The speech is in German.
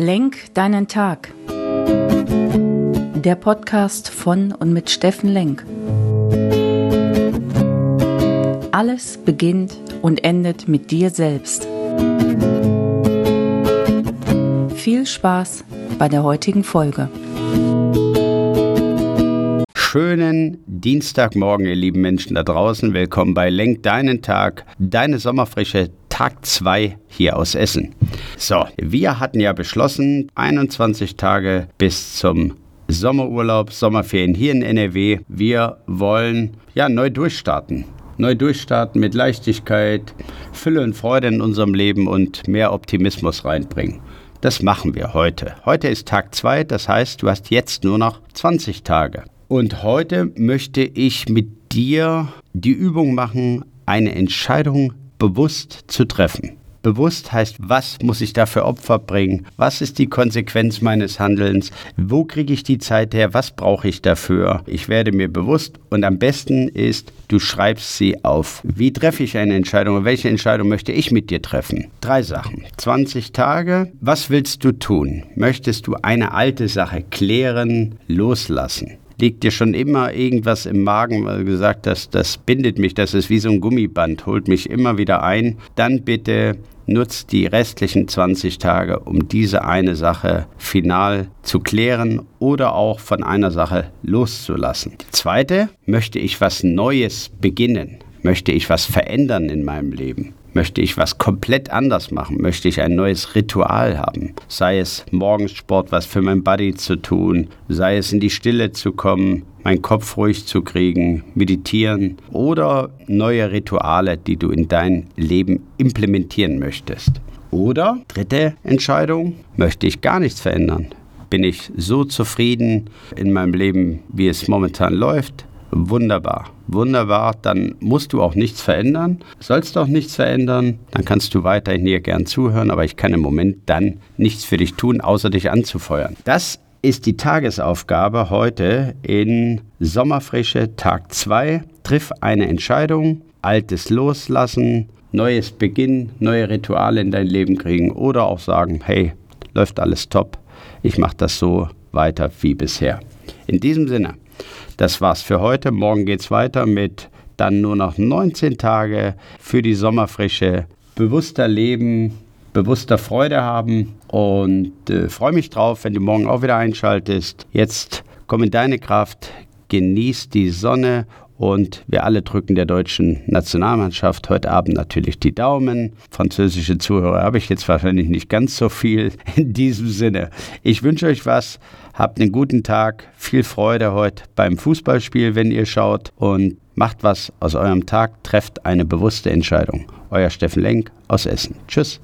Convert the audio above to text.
Lenk deinen Tag. Der Podcast von und mit Steffen Lenk. Alles beginnt und endet mit dir selbst. Viel Spaß bei der heutigen Folge. Schönen Dienstagmorgen, ihr lieben Menschen da draußen. Willkommen bei Lenk deinen Tag, deine Sommerfrische Tag 2 hier aus Essen. So, wir hatten ja beschlossen, 21 Tage bis zum Sommerurlaub, Sommerferien hier in NRW. Wir wollen ja neu durchstarten. Neu durchstarten mit Leichtigkeit, Fülle und Freude in unserem Leben und mehr Optimismus reinbringen. Das machen wir heute. Heute ist Tag 2, das heißt, du hast jetzt nur noch 20 Tage. Und heute möchte ich mit dir die Übung machen, eine Entscheidung bewusst zu treffen. Bewusst heißt, was muss ich da für Opfer bringen? Was ist die Konsequenz meines Handelns? Wo kriege ich die Zeit her? Was brauche ich dafür? Ich werde mir bewusst und am besten ist, du schreibst sie auf. Wie treffe ich eine Entscheidung? Welche Entscheidung möchte ich mit dir treffen? Drei Sachen. 20 Tage. Was willst du tun? Möchtest du eine alte Sache klären, loslassen? Liegt dir schon immer irgendwas im Magen, weil du gesagt hast, das bindet mich, das ist wie so ein Gummiband, holt mich immer wieder ein, dann bitte nutzt die restlichen 20 Tage, um diese eine Sache final zu klären oder auch von einer Sache loszulassen. Die zweite, möchte ich was Neues beginnen? Möchte ich was verändern in meinem Leben? Möchte ich was komplett anders machen? Möchte ich ein neues Ritual haben? Sei es morgens Sport, was für mein Body zu tun, sei es in die Stille zu kommen, meinen Kopf ruhig zu kriegen, meditieren oder neue Rituale, die du in dein Leben implementieren möchtest. Oder dritte Entscheidung, möchte ich gar nichts verändern? Bin ich so zufrieden in meinem Leben, wie es momentan läuft? Wunderbar, wunderbar. Dann musst du auch nichts verändern. Sollst auch nichts verändern, dann kannst du weiterhin hier gern zuhören, aber ich kann im Moment dann nichts für dich tun, außer dich anzufeuern. Das ist die Tagesaufgabe heute in Sommerfrische Tag 2. Triff eine Entscheidung, Altes loslassen, Neues beginnen, neue Rituale in dein Leben kriegen oder auch sagen, hey, läuft alles top, ich mache das so weiter wie bisher. In diesem Sinne, das war's für heute. Morgen geht's weiter mit dann nur noch 19 Tage für die Sommerfrische. Bewusster leben, bewusster Freude haben und äh, freue mich drauf, wenn du morgen auch wieder einschaltest. Jetzt komm in deine Kraft, genieß die Sonne und wir alle drücken der deutschen Nationalmannschaft heute Abend natürlich die Daumen. Französische Zuhörer habe ich jetzt wahrscheinlich nicht ganz so viel. In diesem Sinne, ich wünsche euch was. Habt einen guten Tag, viel Freude heute beim Fußballspiel, wenn ihr schaut und macht was aus eurem Tag, trefft eine bewusste Entscheidung. Euer Steffen Lenk aus Essen. Tschüss.